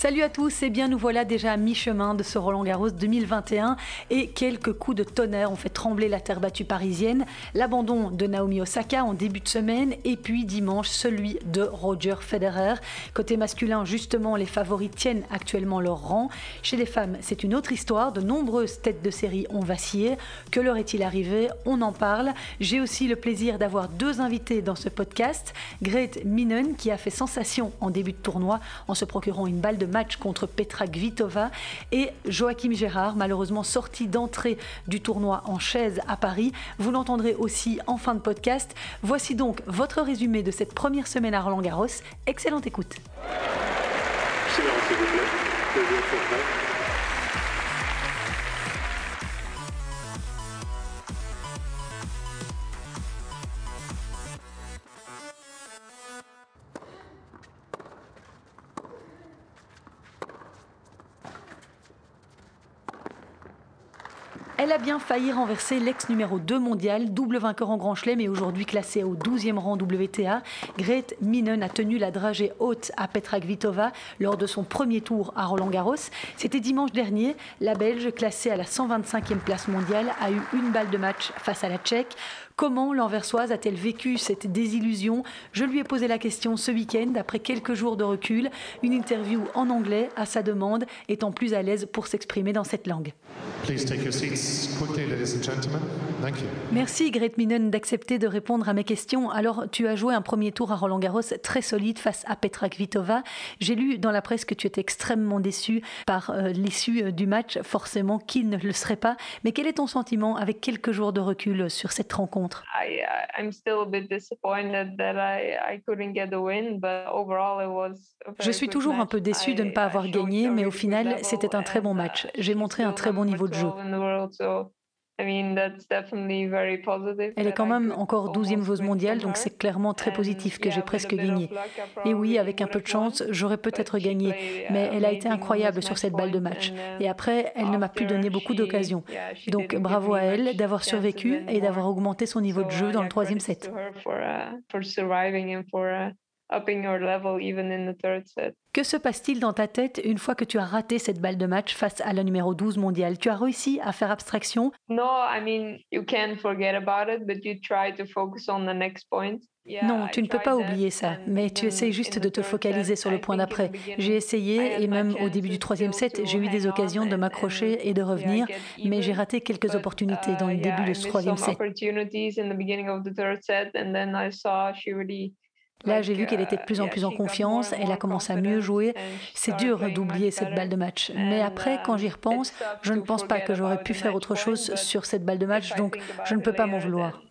Salut à tous, et bien nous voilà déjà à mi-chemin de ce Roland Garros 2021 et quelques coups de tonnerre ont fait trembler la terre battue parisienne. L'abandon de Naomi Osaka en début de semaine et puis dimanche celui de Roger Federer. Côté masculin, justement, les favoris tiennent actuellement leur rang. Chez les femmes, c'est une autre histoire. De nombreuses têtes de série ont vacillé. Que leur est-il arrivé? On en parle. J'ai aussi le plaisir d'avoir deux invités dans ce podcast. Grete Minen qui a fait sensation en début de tournoi en se procurant une balle de match contre Petra Kvitova et Joachim Gérard, malheureusement sorti d'entrée du tournoi en chaise à Paris. Vous l'entendrez aussi en fin de podcast. Voici donc votre résumé de cette première semaine à Roland Garros. Excellente écoute. Elle a bien failli renverser l'ex numéro 2 mondial, double vainqueur en Grand Chelem et aujourd'hui classée au 12e rang WTA. Grete Minen a tenu la dragée haute à Petra Kvitova lors de son premier tour à Roland Garros. C'était dimanche dernier. La Belge, classée à la 125e place mondiale, a eu une balle de match face à la Tchèque. Comment l'Anversoise a-t-elle vécu cette désillusion Je lui ai posé la question ce week-end, après quelques jours de recul. Une interview en anglais à sa demande, étant plus à l'aise pour s'exprimer dans cette langue. Merci Grete Minen d'accepter de répondre à mes questions. Alors, tu as joué un premier tour à Roland Garros très solide face à Petra Kvitova. J'ai lu dans la presse que tu étais extrêmement déçu par euh, l'issue euh, du match. Forcément, qui ne le serait pas Mais quel est ton sentiment avec quelques jours de recul sur cette rencontre? Je suis toujours un peu déçu de ne pas avoir gagné, mais au final, c'était un très bon match. Uh, J'ai montré un très bon niveau de jeu. Elle est quand même encore 12e joueuse mondiale, donc c'est clairement très positif que j'ai presque gagné. Et oui, avec un peu de chance, j'aurais peut-être gagné, mais elle a été incroyable sur cette balle de match. Et après, elle ne m'a plus donné beaucoup d'occasions. Donc bravo à elle d'avoir survécu et d'avoir augmenté son niveau de jeu dans le troisième set. Que se passe-t-il dans ta tête une fois que tu as raté cette balle de match face à la numéro 12 mondiale? Tu as réussi à faire abstraction? Non, tu ne peux pas oublier ça, mais tu essayes juste de te focaliser sur le point d'après. J'ai essayé et même au début du troisième set, j'ai eu des occasions de m'accrocher et de revenir, mais j'ai raté quelques opportunités dans le uh, début de ce troisième set. Là, j'ai vu qu'elle était de plus en plus en confiance, elle a commencé à mieux jouer. C'est dur d'oublier cette balle de match. Mais après, quand j'y repense, je ne pense pas que j'aurais pu faire autre chose sur cette balle de match, donc je ne peux pas m'en vouloir.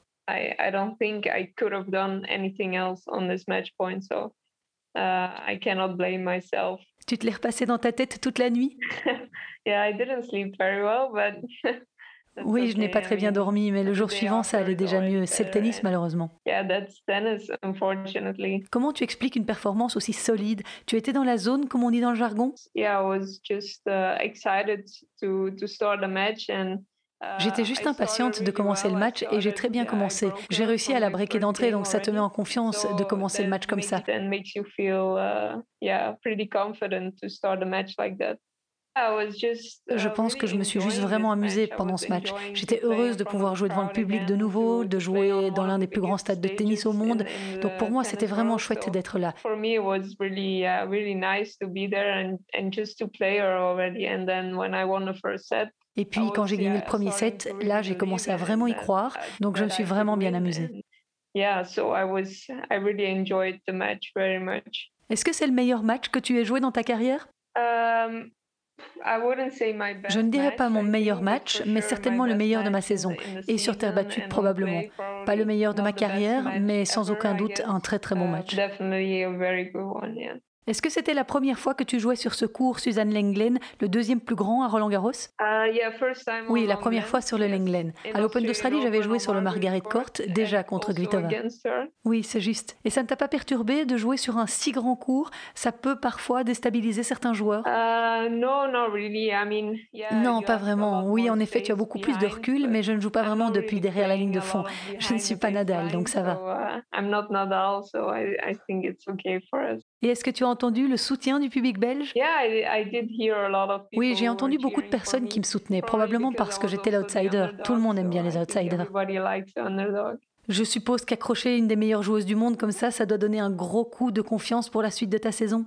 Tu te l'es repassé dans ta tête toute la nuit? yeah, I didn't sleep very well, but Oui, je n'ai pas très bien dormi, mais le jour suivant, ça allait déjà mieux. C'est le tennis, malheureusement. Comment tu expliques une performance aussi solide? Tu étais dans la zone, comme on dit dans le jargon? J'étais juste impatiente de commencer le match et j'ai très bien commencé. J'ai réussi à la breaker d'entrée, donc ça te met en confiance de commencer le match comme ça. Je pense que je me suis juste vraiment amusée pendant ce match. J'étais heureuse de pouvoir jouer devant le public de nouveau, de jouer dans l'un des plus grands stades de tennis au monde. Donc pour moi, c'était vraiment chouette d'être là. Et puis quand j'ai gagné le premier set, là j'ai commencé à vraiment y croire. Donc je me suis vraiment bien amusée. Est-ce que c'est le meilleur match que tu aies joué dans ta carrière? Um, je ne dirais pas mon meilleur match, mais certainement le meilleur de ma saison. Et sur terre battue, probablement. Pas le meilleur de ma carrière, mais sans aucun doute un très très bon match. Est-ce que c'était la première fois que tu jouais sur ce cours, Suzanne Lenglen, le deuxième plus grand à Roland Garros uh, Oui, la première fois sur le Lenglen. À l'Open d'Australie, j'avais joué sur le Margaret Court, déjà contre Kvitova. Oui, c'est juste. Et ça ne t'a pas perturbé de jouer sur un si grand cours? Ça peut parfois déstabiliser certains joueurs? Uh, Non, pas vraiment. Oui, en effet, tu as beaucoup plus de recul, mais je ne joue pas vraiment depuis derrière la ligne de fond. Je ne suis pas Nadal, donc ça va. Et est-ce que tu as entendu le soutien du public belge? Oui, j'ai entendu beaucoup de personnes qui me soutenaient, probablement parce que j'étais l'outsider. Tout le monde aime bien les outsiders. Je suppose qu'accrocher une des meilleures joueuses du monde comme ça, ça doit donner un gros coup de confiance pour la suite de ta saison.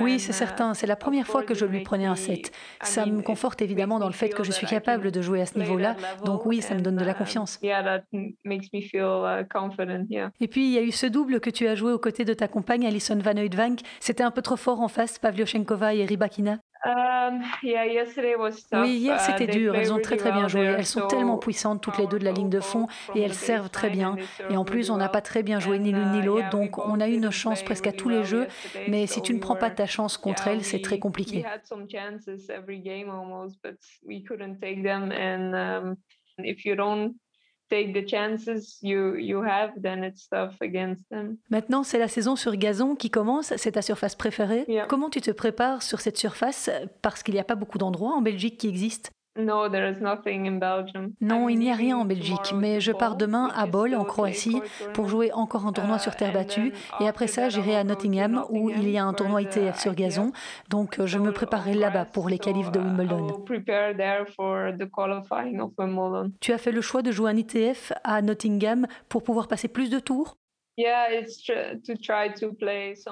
Oui, c'est certain. C'est la première fois que je lui prenais un set. Ça me conforte évidemment dans le fait que je suis capable de jouer à ce niveau-là. Donc oui, ça me donne de la confiance. Et puis il y a eu ce double que tu as joué aux côtés de ta compagne Alison Van Oudvank. C'était un peu trop fort en face, Pavlyuchenkova et Rybakina. Um, oui, hier c'était uh, dur. Elles ont très très bien joué. Elles sont tellement puissantes toutes les deux de la ligne de fond et elles servent très bien. Et en plus, on n'a pas très bien joué ni l'une ni uh, l'autre, donc on a eu nos chances presque à tous les jeux. Mais si tu ne prends pas ta chance contre elles, c'est très compliqué. Maintenant, c'est la saison sur gazon qui commence, c'est ta surface préférée. Comment tu te prépares sur cette surface? Parce qu'il n'y a pas beaucoup d'endroits en Belgique qui existent. Non, il n'y a rien en Belgique, mais je pars demain à Bol, en Croatie, pour jouer encore un tournoi sur terre battue. Et après ça, j'irai à Nottingham, où il y a un tournoi ITF sur gazon. Donc, je me préparerai là-bas pour les qualifs de Wimbledon. Tu as fait le choix de jouer un ITF à Nottingham pour pouvoir passer plus de tours?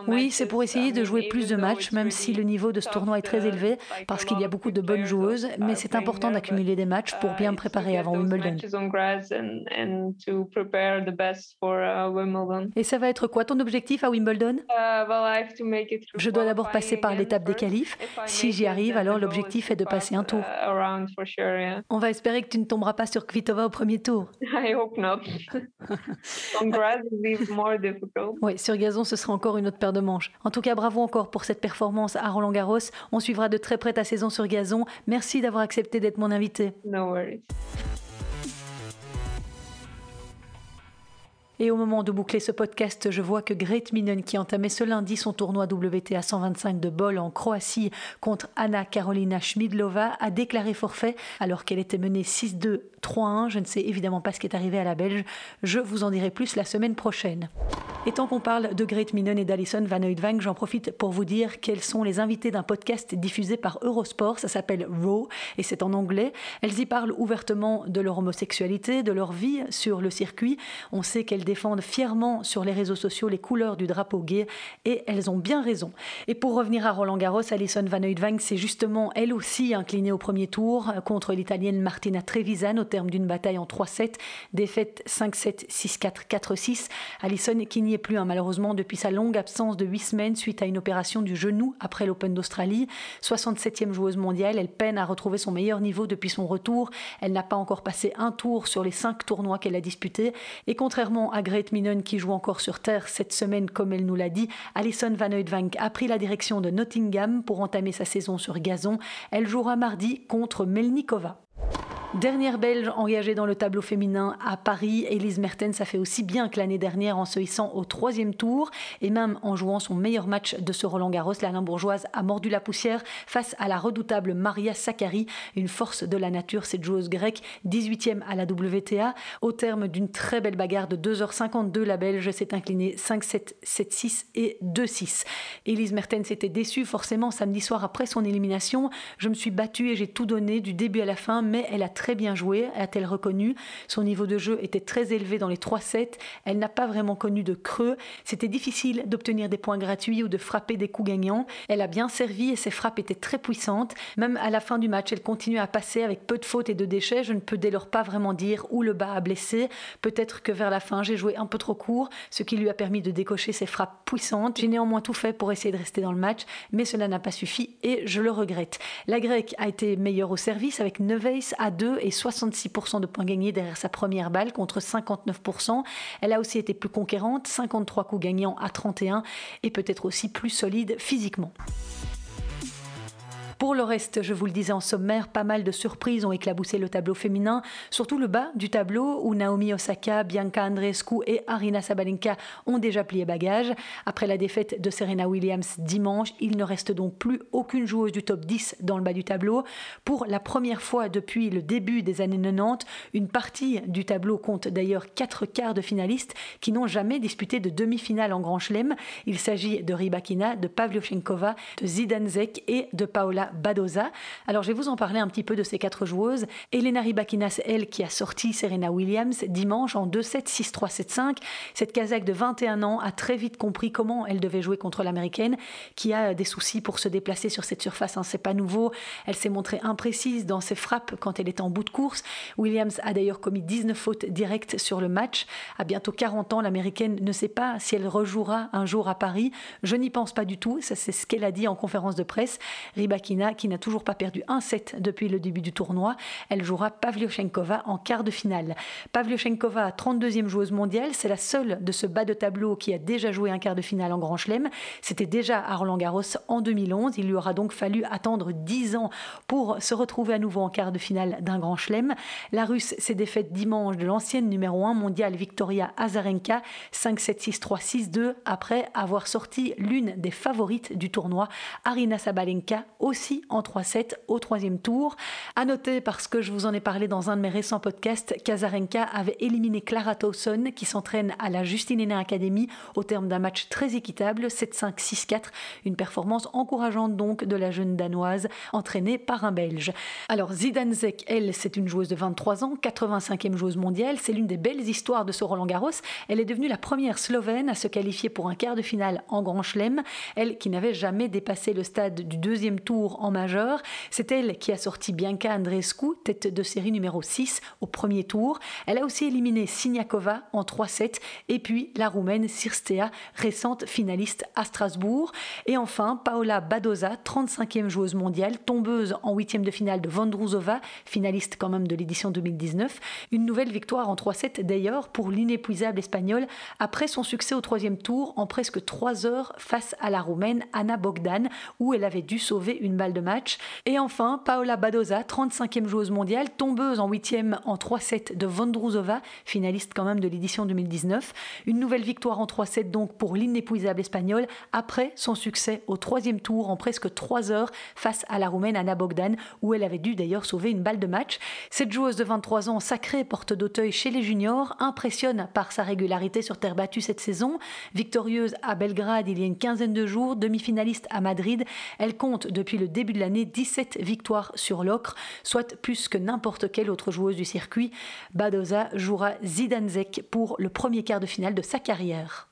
Oui, c'est pour essayer de jouer plus de matchs, même si le niveau de ce tournoi est très élevé, parce qu'il y a beaucoup de bonnes joueuses, mais c'est important d'accumuler des matchs pour bien uh, préparer avant Wimbledon. Uh, Et ça va être quoi ton objectif à Wimbledon? Uh, Je dois d'abord passer par l'étape des qualifs. Si j'y arrive, alors l'objectif est de passer un tour. On va espérer que tu ne tomberas pas sur Kvitova au premier tour. Oui, sur gazon, ce sera encore une autre paire de manches. En tout cas, bravo encore pour cette performance à Roland Garros. On suivra de très près ta saison sur gazon. Merci d'avoir accepté d'être mon invité. No worries. Et au moment de boucler ce podcast, je vois que Great Minen, qui entamait ce lundi son tournoi WTA 125 de Bol en Croatie contre Anna Karolina Schmidlova, a déclaré forfait alors qu'elle était menée 6-2, 3-1. Je ne sais évidemment pas ce qui est arrivé à la Belge. Je vous en dirai plus la semaine prochaine. Et tant qu'on parle de Great Minen et d'Alison Van Oudvank, j'en profite pour vous dire quels sont les invités d'un podcast diffusé par Eurosport. Ça s'appelle Raw et c'est en anglais. Elles y parlent ouvertement de leur homosexualité, de leur vie sur le circuit. On sait qu'elles défendent fièrement sur les réseaux sociaux les couleurs du drapeau gay et elles ont bien raison. Et pour revenir à Roland Garros, Alison Van Oudvank s'est justement elle aussi inclinée au premier tour contre l'italienne Martina Trevisan au terme d'une bataille en 3-7, défaite 5-7, 6-4, 4-6. Alison qui n'y est plus hein, malheureusement depuis sa longue absence de 8 semaines suite à une opération du genou après l'Open d'Australie. 67e joueuse mondiale, elle peine à retrouver son meilleur niveau depuis son retour. Elle n'a pas encore passé un tour sur les 5 tournois qu'elle a disputés. Et contrairement à Minen qui joue encore sur terre cette semaine comme elle nous l'a dit, Alison Van Oudvank a pris la direction de Nottingham pour entamer sa saison sur gazon. Elle jouera mardi contre Melnikova. Dernière Belge engagée dans le tableau féminin à Paris, Elise Mertens a fait aussi bien que l'année dernière en se hissant au troisième tour et même en jouant son meilleur match de ce Roland Garros. La Limbourgeoise a mordu la poussière face à la redoutable Maria Sakkari, une force de la nature, cette joueuse grecque, 18e à la WTA. Au terme d'une très belle bagarre de 2h52, la Belge s'est inclinée 5-7, 7-6 et 2-6. Elise Mertens était déçue forcément samedi soir après son élimination. Je me suis battue et j'ai tout donné du début à la fin, mais elle a très bien joué, a-t-elle reconnu. Son niveau de jeu était très élevé dans les 3 sets. Elle n'a pas vraiment connu de creux. C'était difficile d'obtenir des points gratuits ou de frapper des coups gagnants. Elle a bien servi et ses frappes étaient très puissantes. Même à la fin du match, elle continuait à passer avec peu de fautes et de déchets. Je ne peux dès lors pas vraiment dire où le bas a blessé. Peut-être que vers la fin, j'ai joué un peu trop court, ce qui lui a permis de décocher ses frappes puissantes. J'ai néanmoins tout fait pour essayer de rester dans le match, mais cela n'a pas suffi et je le regrette. La grecque a été meilleure au service avec 9 aces à 2 et 66% de points gagnés derrière sa première balle contre 59%. Elle a aussi été plus conquérante, 53 coups gagnants à 31 et peut-être aussi plus solide physiquement. Pour le reste, je vous le disais en sommaire, pas mal de surprises ont éclaboussé le tableau féminin, surtout le bas du tableau où Naomi Osaka, Bianca Andreescu et Arina Sabalenka ont déjà plié bagage. Après la défaite de Serena Williams dimanche, il ne reste donc plus aucune joueuse du top 10 dans le bas du tableau. Pour la première fois depuis le début des années 90, une partie du tableau compte d'ailleurs quatre quarts de finalistes qui n'ont jamais disputé de demi-finale en Grand Chelem. Il s'agit de Rybakina, de Pavlyuchenkova, de Zidanzek et de Paola Badoza. Alors je vais vous en parler un petit peu de ces quatre joueuses. Elena Rybakina, c'est elle qui a sorti Serena Williams dimanche en 2-7, 6-3, 7-5. Cette Kazakh de 21 ans a très vite compris comment elle devait jouer contre l'américaine qui a des soucis pour se déplacer sur cette surface. Hein. C'est pas nouveau. Elle s'est montrée imprécise dans ses frappes quand elle était en bout de course. Williams a d'ailleurs commis 19 fautes directes sur le match. À bientôt 40 ans, l'américaine ne sait pas si elle rejouera un jour à Paris. Je n'y pense pas du tout. Ça, c'est ce qu'elle a dit en conférence de presse. Qui n'a toujours pas perdu un set depuis le début du tournoi, elle jouera Pavlyuchenkova en quart de finale. Pavlyuchenkova, 32e joueuse mondiale, c'est la seule de ce bas de tableau qui a déjà joué un quart de finale en Grand Chelem. C'était déjà à Roland Garros en 2011. Il lui aura donc fallu attendre 10 ans pour se retrouver à nouveau en quart de finale d'un Grand Chelem. La Russe s'est défaite dimanche de l'ancienne numéro 1 mondiale Victoria Azarenka 5-7-6-3-6-2 après avoir sorti l'une des favorites du tournoi, Arina Sabalenka, aussi en 3-7 au troisième tour. À noter, parce que je vous en ai parlé dans un de mes récents podcasts, qu'Azarenka avait éliminé Clara Towson qui s'entraîne à la Justine Hénin Academy au terme d'un match très équitable, 7-5-6-4, une performance encourageante donc de la jeune danoise entraînée par un Belge. Alors Zidane Zek, elle, c'est une joueuse de 23 ans, 85e joueuse mondiale, c'est l'une des belles histoires de ce Roland Garros. Elle est devenue la première Slovène à se qualifier pour un quart de finale en Grand Chelem, elle qui n'avait jamais dépassé le stade du deuxième tour en majeur. C'est elle qui a sorti Bianca Andreescu, tête de série numéro 6 au premier tour. Elle a aussi éliminé Siniakova en 3-7 et puis la roumaine Sirstea, récente finaliste à Strasbourg. Et enfin, Paola Badoza, 35e joueuse mondiale, tombeuse en huitième de finale de Vondrouzova, finaliste quand même de l'édition 2019. Une nouvelle victoire en 3-7 d'ailleurs pour l'inépuisable espagnole après son succès au troisième tour en presque 3 heures face à la roumaine Anna Bogdan où elle avait dû sauver une de match. Et enfin, Paola Badoza, 35e joueuse mondiale, tombeuse en huitième en 3-7 de Vondrouzova, finaliste quand même de l'édition 2019. Une nouvelle victoire en 3-7 donc pour l'inépuisable espagnole après son succès au troisième tour en presque 3 heures face à la roumaine Anna Bogdan où elle avait dû d'ailleurs sauver une balle de match. Cette joueuse de 23 ans, sacrée porte d'Auteuil chez les juniors, impressionne par sa régularité sur terre battue cette saison. Victorieuse à Belgrade il y a une quinzaine de jours, demi-finaliste à Madrid, elle compte depuis le début de l'année 17 victoires sur l'ocre, soit plus que n'importe quelle autre joueuse du circuit. Badoza jouera Zidanzek pour le premier quart de finale de sa carrière.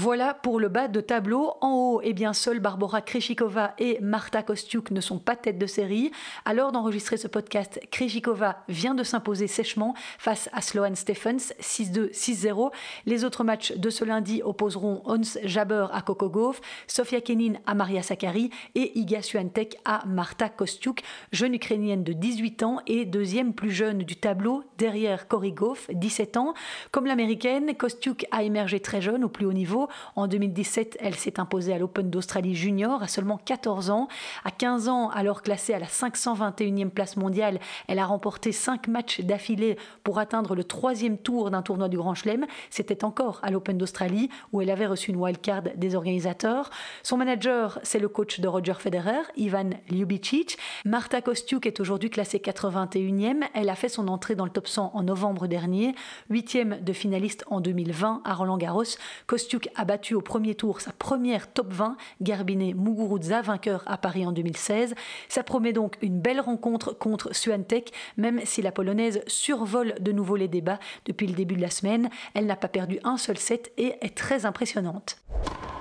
Voilà pour le bas de tableau. En haut, eh bien, seuls Barbara Krejcikova et Marta Kostiuk ne sont pas tête de série. Alors d'enregistrer ce podcast, Krejcikova vient de s'imposer sèchement face à Sloane Stephens 6-2, 6-0. Les autres matchs de ce lundi opposeront Ons Jabber à Coco Gauff, Sofia Kenin à Maria Sakkari et Iga Swiatek à Marta Kostiuk, jeune ukrainienne de 18 ans et deuxième plus jeune du tableau derrière Cory Gauff, 17 ans. Comme l'américaine, Kostiuk a émergé très jeune au plus haut niveau en 2017, elle s'est imposée à l'Open d'Australie Junior à seulement 14 ans. À 15 ans, alors classée à la 521e place mondiale, elle a remporté 5 matchs d'affilée pour atteindre le troisième tour d'un tournoi du Grand Chelem. C'était encore à l'Open d'Australie où elle avait reçu une wildcard des organisateurs. Son manager, c'est le coach de Roger Federer, Ivan Ljubicic. Marta Kostiuk est aujourd'hui classée 81e. Elle a fait son entrée dans le top 100 en novembre dernier, 8e de finaliste en 2020 à Roland Garros. Kostiuk a battu au premier tour sa première top 20, Garbine Muguruza, vainqueur à Paris en 2016. Ça promet donc une belle rencontre contre Suantec, même si la Polonaise survole de nouveau les débats depuis le début de la semaine. Elle n'a pas perdu un seul set et est très impressionnante.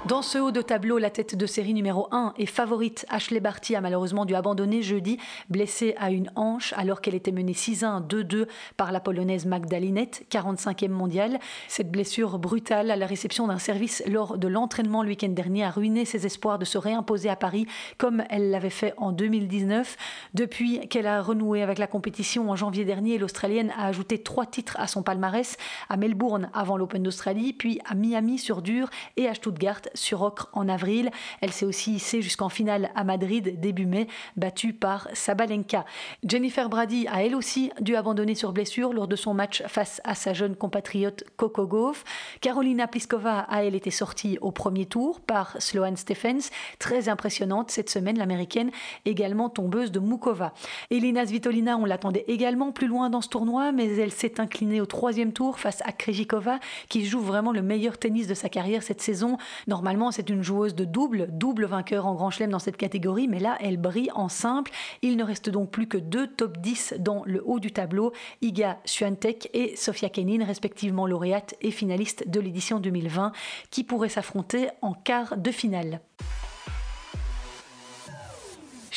Dans ce haut de tableau, la tête de série numéro 1 et favorite Ashley Barty a malheureusement dû abandonner jeudi, blessée à une hanche alors qu'elle était menée 6-1, 2-2 par la polonaise Magdalinette, 45e mondiale. Cette blessure brutale à la réception d'un service lors de l'entraînement le week-end dernier a ruiné ses espoirs de se réimposer à Paris comme elle l'avait fait en 2019. Depuis qu'elle a renoué avec la compétition en janvier dernier, l'Australienne a ajouté trois titres à son palmarès, à Melbourne avant l'Open d'Australie, puis à Miami sur dur et à Stuttgart sur ocre en avril. Elle s'est aussi hissée jusqu'en finale à Madrid début mai, battue par Sabalenka. Jennifer Brady a elle aussi dû abandonner sur blessure lors de son match face à sa jeune compatriote Coco Gauff. Carolina Pliskova a elle été sortie au premier tour par Sloane Stephens, très impressionnante cette semaine l'américaine, également tombeuse de Mukova. Elina Svitolina, on l'attendait également plus loin dans ce tournoi, mais elle s'est inclinée au troisième tour face à Krejcikova, qui joue vraiment le meilleur tennis de sa carrière cette saison. Normalement, c'est une joueuse de double, double vainqueur en Grand Chelem dans cette catégorie, mais là, elle brille en simple. Il ne reste donc plus que deux top 10 dans le haut du tableau, Iga Swiatek et Sofia Kenin, respectivement lauréate et finaliste de l'édition 2020, qui pourraient s'affronter en quart de finale.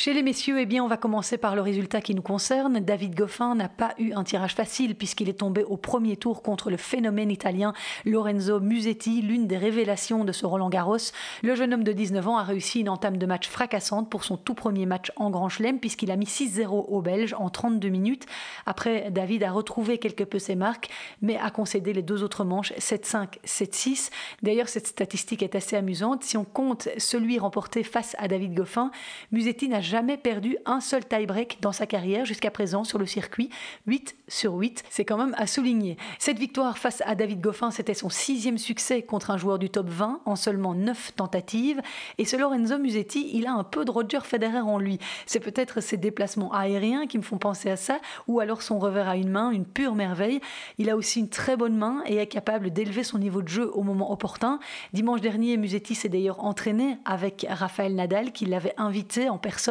Chez les messieurs, eh bien, on va commencer par le résultat qui nous concerne. David Goffin n'a pas eu un tirage facile puisqu'il est tombé au premier tour contre le phénomène italien Lorenzo Musetti, l'une des révélations de ce Roland Garros. Le jeune homme de 19 ans a réussi une entame de match fracassante pour son tout premier match en Grand Chelem puisqu'il a mis 6-0 aux Belges en 32 minutes. Après, David a retrouvé quelque peu ses marques mais a concédé les deux autres manches 7-5, 7-6. D'ailleurs, cette statistique est assez amusante. Si on compte celui remporté face à David Goffin, Musetti n'a jamais perdu un seul tie-break dans sa carrière jusqu'à présent sur le circuit. 8 sur 8, c'est quand même à souligner. Cette victoire face à David Goffin, c'était son sixième succès contre un joueur du top 20 en seulement 9 tentatives. Et ce Lorenzo Musetti, il a un peu de Roger Federer en lui. C'est peut-être ses déplacements aériens qui me font penser à ça, ou alors son revers à une main, une pure merveille. Il a aussi une très bonne main et est capable d'élever son niveau de jeu au moment opportun. Dimanche dernier, Musetti s'est d'ailleurs entraîné avec Rafael Nadal, qui l'avait invité en personne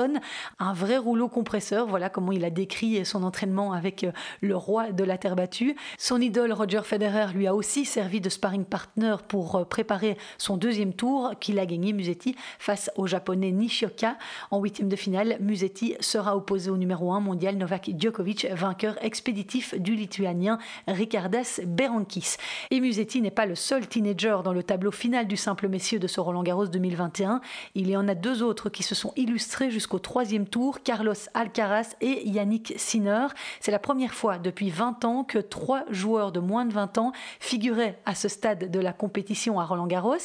un vrai rouleau compresseur. Voilà comment il a décrit son entraînement avec euh, le roi de la terre battue. Son idole Roger Federer lui a aussi servi de sparring partner pour euh, préparer son deuxième tour qu'il a gagné Musetti face au japonais Nishioka. En huitième de finale, Musetti sera opposé au numéro 1 mondial Novak Djokovic, vainqueur expéditif du lituanien Ricardas Berankis. Et Musetti n'est pas le seul teenager dans le tableau final du simple messieurs de ce Roland Garros 2021. Il y en a deux autres qui se sont illustrés jusqu'au troisième tour, Carlos Alcaraz et Yannick Sinner. C'est la première fois depuis 20 ans que trois joueurs de moins de 20 ans figuraient à ce stade de la compétition à Roland Garros.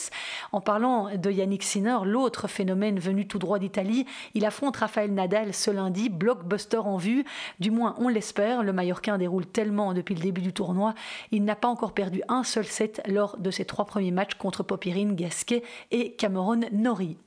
En parlant de Yannick Sinner, l'autre phénomène venu tout droit d'Italie, il affronte Rafael Nadal ce lundi, blockbuster en vue. Du moins, on l'espère. Le Mallorquin déroule tellement depuis le début du tournoi. Il n'a pas encore perdu un seul set lors de ses trois premiers matchs contre Popirine, Gasquet et Cameron Norrie.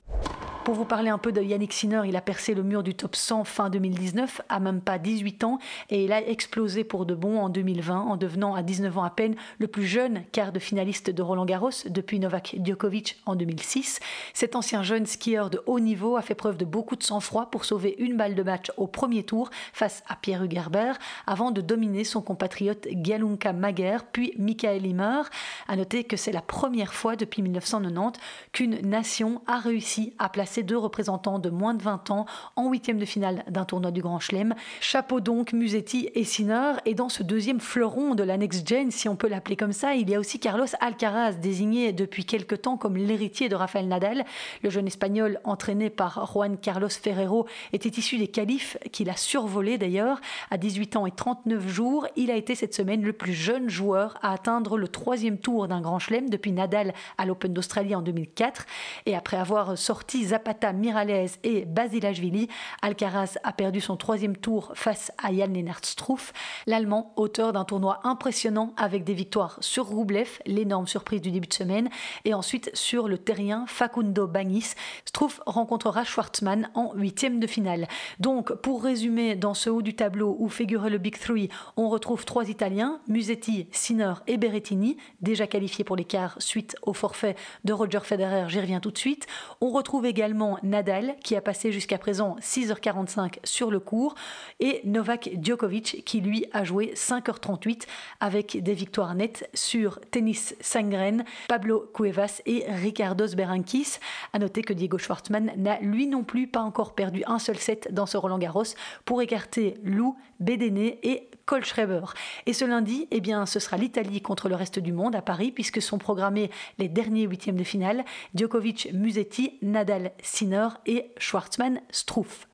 Pour vous parler un peu de Yannick Sinner, il a percé le mur du top 100 fin 2019, à même pas 18 ans, et il a explosé pour de bon en 2020, en devenant à 19 ans à peine le plus jeune quart de finaliste de Roland Garros depuis Novak Djokovic en 2006. Cet ancien jeune skieur de haut niveau a fait preuve de beaucoup de sang-froid pour sauver une balle de match au premier tour face à Pierre Hugerbert, avant de dominer son compatriote Galunka Maguer, puis Michael Imer. À noter que c'est la première fois depuis 1990 qu'une nation a réussi à placer deux représentants de moins de 20 ans en huitième de finale d'un tournoi du Grand Chelem. Chapeau donc Musetti et Sinner. Et dans ce deuxième fleuron de la Next Gen, si on peut l'appeler comme ça, il y a aussi Carlos Alcaraz, désigné depuis quelque temps comme l'héritier de Rafael Nadal. Le jeune espagnol, entraîné par Juan Carlos Ferrero, était issu des qualifs qu'il a survolé d'ailleurs. À 18 ans et 39 jours, il a été cette semaine le plus jeune joueur à atteindre le troisième tour d'un Grand Chelem depuis Nadal à l'Open d'Australie en 2004. Et après avoir sorti Zapata Miralles et Basilashvili. Alcaraz a perdu son troisième tour face à Jan Lennart Struff, l'Allemand, auteur d'un tournoi impressionnant avec des victoires sur Roublev, l'énorme surprise du début de semaine, et ensuite sur le terrien Facundo Bagnis. Struff rencontrera Schwartzmann en huitième de finale. Donc, pour résumer, dans ce haut du tableau où figurait le Big Three, on retrouve trois Italiens, Musetti, Sinner et Berrettini, déjà qualifiés pour quarts suite au forfait de Roger Federer, j'y reviens tout de suite. Retrouve également Nadal, qui a passé jusqu'à présent 6h45 sur le cours, et Novak Djokovic, qui lui a joué 5h38 avec des victoires nettes sur Tennis Sangren, Pablo Cuevas et Ricardos Berankis. À noter que Diego Schwartzmann n'a lui non plus pas encore perdu un seul set dans ce Roland Garros pour écarter Lou, Bédéné et Kohlschreiber. Et ce lundi, eh bien, ce sera l'Italie contre le reste du monde à Paris, puisque sont programmés les derniers huitièmes de finale Djokovic, Musetti, Nadal, Sinner et Schwartzmann, Struff.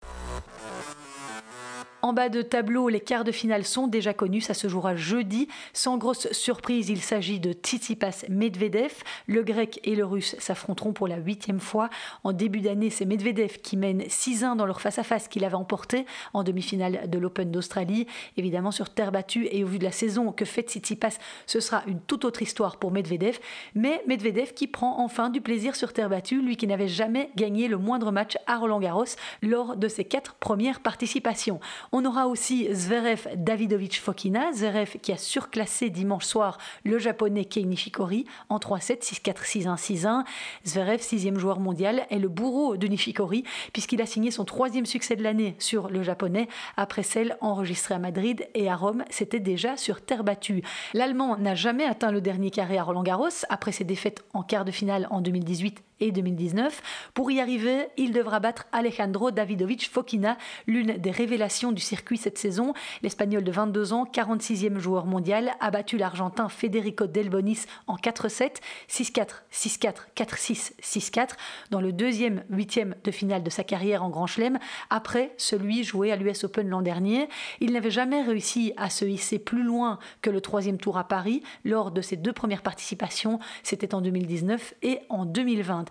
En bas de tableau, les quarts de finale sont déjà connus. Ça se jouera jeudi. Sans grosse surprise, il s'agit de Tsitsipas Medvedev. Le grec et le russe s'affronteront pour la huitième fois. En début d'année, c'est Medvedev qui mène 6-1 dans leur face-à-face qu'il avait emporté en demi-finale de l'Open d'Australie. Évidemment, sur terre battue et au vu de la saison que fait Tsitsipas, ce sera une toute autre histoire pour Medvedev. Mais Medvedev qui prend enfin du plaisir sur terre battue, lui qui n'avait jamais gagné le moindre match à Roland Garros lors de ses quatre premières participations. On aura aussi Zverev Davidovich Fokina, Zverev qui a surclassé dimanche soir le japonais Kei Nishikori en 3-7, 6-4, 6-1, 6-1. Zverev, sixième joueur mondial, est le bourreau de Nishikori puisqu'il a signé son troisième succès de l'année sur le japonais après celle enregistrée à Madrid et à Rome, c'était déjà sur terre battue. L'Allemand n'a jamais atteint le dernier carré à Roland Garros après ses défaites en quart de finale en 2018 et 2019. Pour y arriver, il devra battre Alejandro Davidovich Fokina, l'une des révélations du circuit cette saison. L'Espagnol de 22 ans, 46e joueur mondial, a battu l'Argentin Federico Delbonis en 4-7, 6-4, 6-4, 4-6, 6-4, dans le deuxième huitième de finale de sa carrière en Grand Chelem, après celui joué à l'US Open l'an dernier. Il n'avait jamais réussi à se hisser plus loin que le troisième tour à Paris lors de ses deux premières participations, c'était en 2019 et en 2020.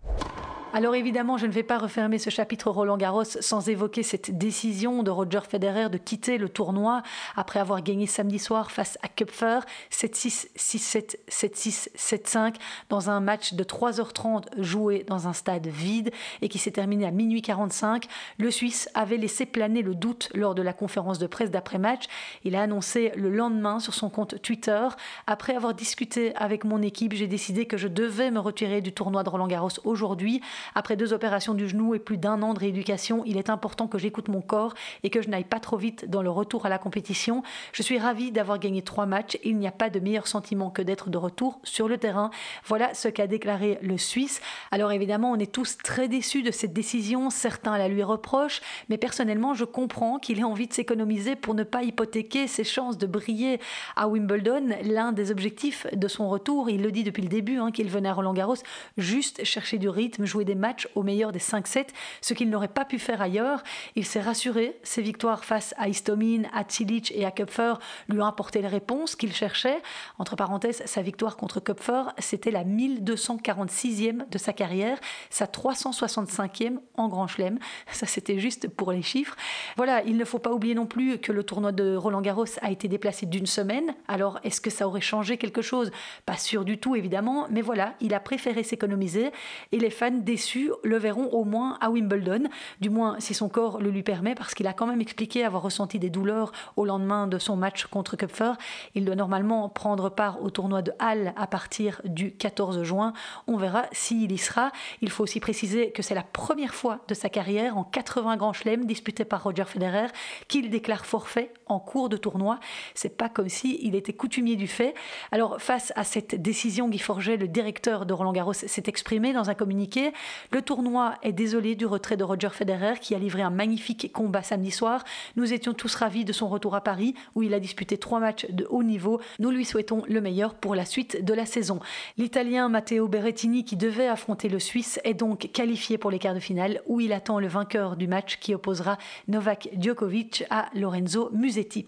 Alors évidemment, je ne vais pas refermer ce chapitre Roland Garros sans évoquer cette décision de Roger Federer de quitter le tournoi après avoir gagné samedi soir face à Kupfer 7-6, 6-7, 7-6, 7-5 dans un match de 3h30 joué dans un stade vide et qui s'est terminé à minuit 45. Le Suisse avait laissé planer le doute lors de la conférence de presse d'après-match. Il a annoncé le lendemain sur son compte Twitter Après avoir discuté avec mon équipe, j'ai décidé que je devais me retirer du tournoi de Roland Garros aujourd'hui après deux opérations du genou et plus d'un an de rééducation, il est important que j'écoute mon corps et que je n'aille pas trop vite dans le retour à la compétition. Je suis ravie d'avoir gagné trois matchs. Il n'y a pas de meilleur sentiment que d'être de retour sur le terrain. Voilà ce qu'a déclaré le Suisse. Alors évidemment, on est tous très déçus de cette décision. Certains la lui reprochent, mais personnellement, je comprends qu'il ait envie de s'économiser pour ne pas hypothéquer ses chances de briller à Wimbledon. L'un des objectifs de son retour, il le dit depuis le début, hein, qu'il venait à Roland Garros, juste chercher du rythme, jouer des matchs au meilleur des 5-7, ce qu'il n'aurait pas pu faire ailleurs. Il s'est rassuré, ses victoires face à Istomin, à Cilic et à Kupfer lui ont apporté les réponses qu'il cherchait. Entre parenthèses, sa victoire contre Kupfer, c'était la 1246e de sa carrière, sa 365e en Grand Chelem. Ça, c'était juste pour les chiffres. Voilà, il ne faut pas oublier non plus que le tournoi de Roland Garros a été déplacé d'une semaine. Alors, est-ce que ça aurait changé quelque chose? Pas sûr du tout, évidemment, mais voilà, il a préféré s'économiser et les fans le verront au moins à Wimbledon, du moins si son corps le lui permet, parce qu'il a quand même expliqué avoir ressenti des douleurs au lendemain de son match contre Kupfer. Il doit normalement prendre part au tournoi de Halle à partir du 14 juin. On verra s'il y sera. Il faut aussi préciser que c'est la première fois de sa carrière en 80 grands chelems disputés par Roger Federer qu'il déclare forfait en cours de tournoi. C'est pas comme si il était coutumier du fait. Alors face à cette décision, Guy Forget, le directeur de Roland Garros, s'est exprimé dans un communiqué. Le tournoi est désolé du retrait de Roger Federer qui a livré un magnifique combat samedi soir. Nous étions tous ravis de son retour à Paris où il a disputé trois matchs de haut niveau. Nous lui souhaitons le meilleur pour la suite de la saison. L'Italien Matteo Berrettini qui devait affronter le Suisse est donc qualifié pour les quarts de finale où il attend le vainqueur du match qui opposera Novak Djokovic à Lorenzo Musetti.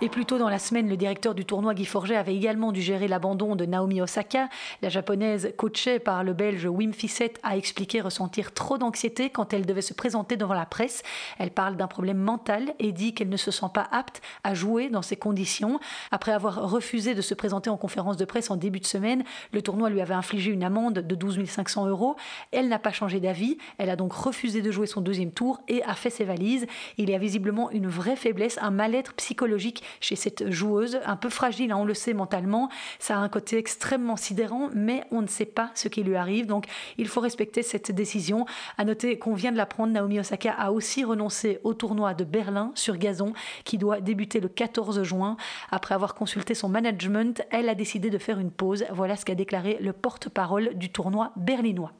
Et plus tôt dans la semaine, le directeur du tournoi Guy Forget avait également dû gérer l'abandon de Naomi Osaka. La japonaise, coachée par le belge Wim Fissette, a expliqué ressentir trop d'anxiété quand elle devait se présenter devant la presse. Elle parle d'un problème mental et dit qu'elle ne se sent pas apte à jouer dans ces conditions. Après avoir refusé de se présenter en conférence de presse en début de semaine, le tournoi lui avait infligé une amende de 12 500 euros. Elle n'a pas changé d'avis. Elle a donc refusé de jouer son deuxième tour et a fait ses valises. Il y a visiblement une vraie faiblesse, un mal-être psychologique chez cette joueuse, un peu fragile, hein, on le sait mentalement. Ça a un côté extrêmement sidérant, mais on ne sait pas ce qui lui arrive. Donc il faut respecter cette décision. À noter qu'on vient de l'apprendre, Naomi Osaka a aussi renoncé au tournoi de Berlin sur gazon qui doit débuter le 14 juin. Après avoir consulté son management, elle a décidé de faire une pause. Voilà ce qu'a déclaré le porte-parole du tournoi berlinois.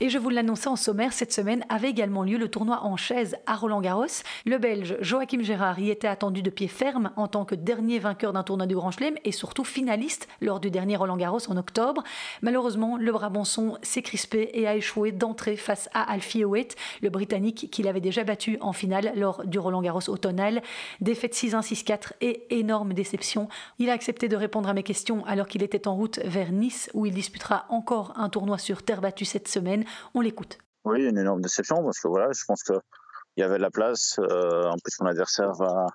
Et je vous l'annonçais en sommaire, cette semaine avait également lieu le tournoi en chaise à Roland-Garros. Le Belge Joachim Gérard y était attendu de pied ferme en tant que dernier vainqueur d'un tournoi du Grand Chelem et surtout finaliste lors du dernier Roland-Garros en octobre. Malheureusement, le Brabançon s'est crispé et a échoué d'entrée face à Alfie Hewitt, le Britannique qu'il avait déjà battu en finale lors du Roland-Garros automnal. Défaite 6-1, 6-4 et énorme déception. Il a accepté de répondre à mes questions alors qu'il était en route vers Nice où il disputera encore un tournoi sur terre battue cette semaine. On l'écoute. Oui, une énorme déception parce que voilà, je pense qu'il y avait de la place. Euh, en plus, mon adversaire va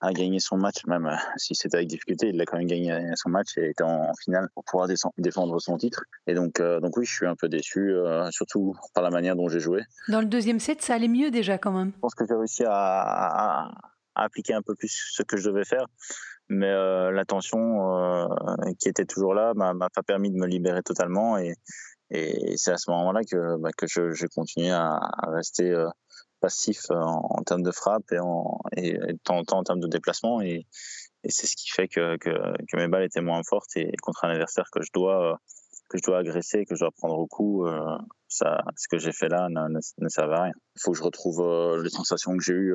a gagné son match, même euh, si c'était avec difficulté, il a quand même gagné son match et était en, finale pour pouvoir défendre son titre. Et donc, euh, donc oui, je suis un peu déçu, surtout par la manière dont j'ai joué. Dans le deuxième set, ça allait mieux déjà quand même. Je pense que j'ai réussi à, à, appliquer un peu plus ce que je devais faire, mais la tension qui était toujours là m'a pas permis de me libérer totalement et, et c'est à ce moment-là que, bah, que je, j'ai continué à, rester euh, passif euh, en, termes de frappe et, en, et, de temps en temps en termes de déplacement. Et, c'est ce qui fait que, que, mes balles étaient moins fortes et contre un adversaire que je dois, que je dois agresser, que je dois prendre au coup, euh, ça, ce que j'ai fait là ne, ne, ne servait à rien. Il faut que je retrouve les sensations que j'ai eues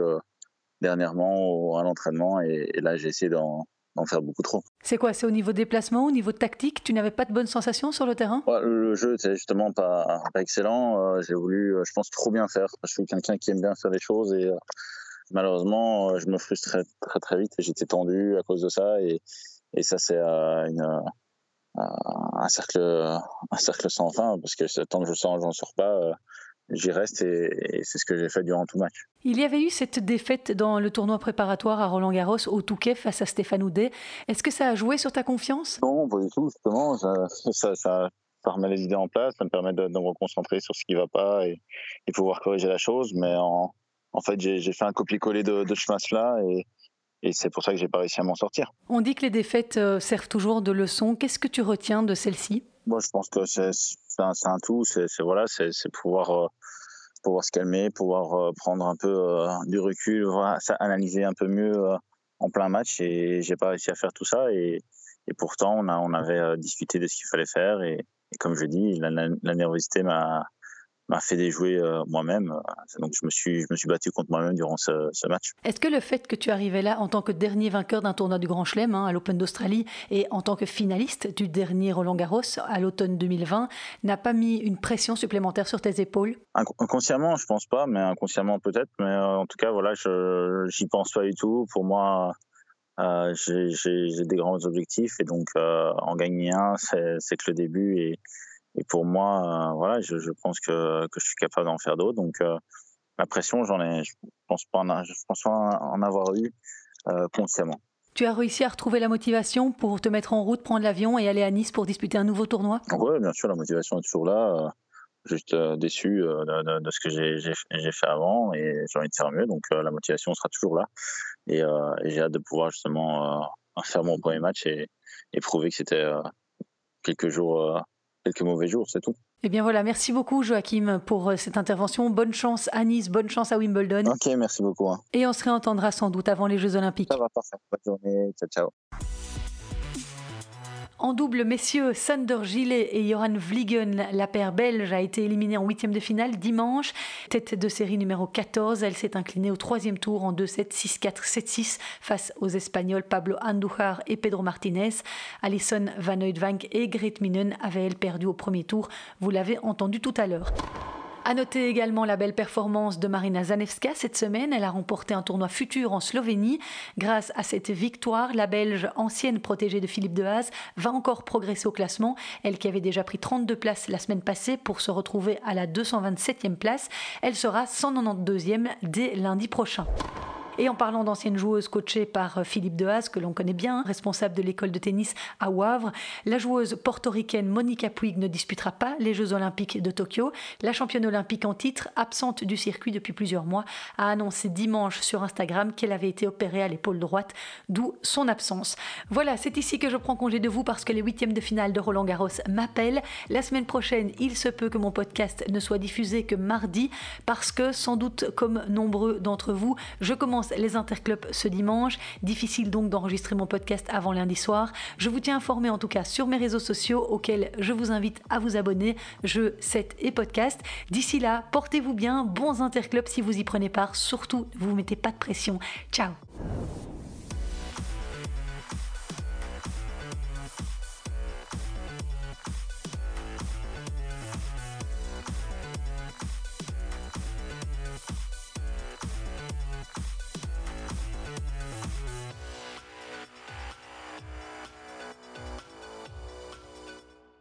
dernièrement à l'entraînement et, et là j'ai essayé d'en d'en faire beaucoup trop. C'est quoi C'est au niveau déplacement, au niveau tactique Tu n'avais pas de bonnes sensations sur le terrain? Le jeu était justement pas, pas excellent. Euh, j'ai voulu, euh, je pense, trop bien faire. Je suis quelqu'un qui aime bien faire les choses et euh, malheureusement, je me frustrais très très vite et j'étais tendu à cause de ça. Et, et ça, c'est une, un, cercle, un cercle sans fin parce que tant que je sens, j'en sors pas j'y reste et, c'est ce que j'ai fait durant tout le match. Il y avait eu cette défaite dans le tournoi préparatoire à Roland Garros au Touquet face à Stéphane Houdet. Est-ce que ça a joué sur ta confiance? Non, pas du tout, justement. Ça, ça, remet les idées en place, ça me permet de, me reconcentrer sur ce qui ne va pas et, pouvoir corriger la chose. Mais en, en fait, j'ai fait un copier-coller de, de ce match-là et, et c'est pour ça que j'ai pas réussi à m'en sortir. On dit que les défaites euh, servent toujours de leçon. Qu'est-ce que tu retiens de celle-ci? Moi, je pense que c'est un, tout. C'est voilà, pouvoir euh, pouvoir se calmer, pouvoir euh, prendre un peu du recul, analyser un peu mieux en plein match. Et j'ai pas réussi à faire tout ça. Et, et pourtant, on a on avait discuté de ce qu'il fallait faire. Et, et, comme je dis, la, la nervosité m'a m'a fait déjouer euh, moi-même. Donc je me suis je me suis battu contre moi-même durant ce, ce match. Est-ce que le fait que tu arrivais là en tant que dernier vainqueur d'un tournoi du Grand Chelem hein, à l'Open d'Australie et en tant que finaliste du dernier Roland Garros à l'automne 2020 n'a pas mis une pression supplémentaire sur tes épaules? Inconsciemment, je pense pas, mais inconsciemment peut-être. Mais euh, en tout cas, voilà, je j'y pense pas du tout. Pour moi. Euh, j'ai des grands objectifs et donc euh, en gagner un, c'est que le début et, et pour moi, euh, voilà, je, je, pense que, que je suis capable d'en faire d'autres. Donc, euh, la pression, j'en ai, je pense pas en, je pense pas en avoir eu euh, consciemment. Tu as réussi à retrouver la motivation pour te mettre en route, prendre l'avion et aller à Nice pour disputer un nouveau tournoi? Oui, bien sûr, la motivation est toujours là. juste déçu de, de, ce que j'ai fait avant et j'ai envie de faire mieux. Donc la motivation sera toujours là. Et, et j'ai hâte de pouvoir justement faire mon premier match et, et prouver que c'était quelques jours quelques mauvais jours, c'est tout. Eh bien voilà, merci beaucoup Joachim pour euh, cette intervention. Bonne chance à Nice, bonne chance à Wimbledon. Ok, merci beaucoup. Hein. Et on se réentendra sans doute avant les Jeux Olympiques. Ça va, parfait. Bonne journée. Ciao, ciao. En double, messieurs, Sander Gillet et Joran Vliegen, la paire belge, a été éliminée en huitième de finale dimanche. Tête de série numéro 14, elle s'est inclinée au troisième tour en 2-7, 6-4, 7-6 face aux Espagnols Pablo Andujar et Pedro Martinez. Alison Van Oudvank et Gret Minen avaient, elles, perdu au premier tour. Vous l'avez entendu tout à l'heure. À noter également la belle performance de Marina Zanevska cette semaine. Elle a remporté un tournoi futur en Slovénie. Grâce à cette victoire, la Belge, ancienne protégée de Philippe Dehaze, va encore progresser au classement. Elle qui avait déjà pris 32 places la semaine passée pour se retrouver à la 227e place. Elle sera 192e dès lundi prochain. Et en parlant d'anciennes joueuses coachées par euh, Philippe Dehaze, que l'on connaît bien, responsable de l'école de tennis à Wavre, la joueuse portoricaine Monica Puig ne disputera pas les Jeux olympiques de Tokyo. La championne olympique en titre, absente du circuit depuis plusieurs mois, a annoncé dimanche sur Instagram qu'elle avait été opérée à l'épaule droite, d'où son absence. Voilà, c'est ici que je prends congé de vous parce que les huitièmes de finale de Roland Garros m'appellent. La semaine prochaine, il se peut que mon podcast ne soit diffusé que mardi parce que, sans doute comme nombreux d'entre vous, je commence les interclubs ce dimanche. Difficile donc d'enregistrer mon podcast avant lundi soir. Je vous tiens informé en tout cas sur mes réseaux sociaux auxquels je vous invite à vous abonner, jeux, set et podcast. D'ici là, portez-vous bien, bons interclubs si vous y prenez part. Surtout, ne vous mettez pas de pression. Ciao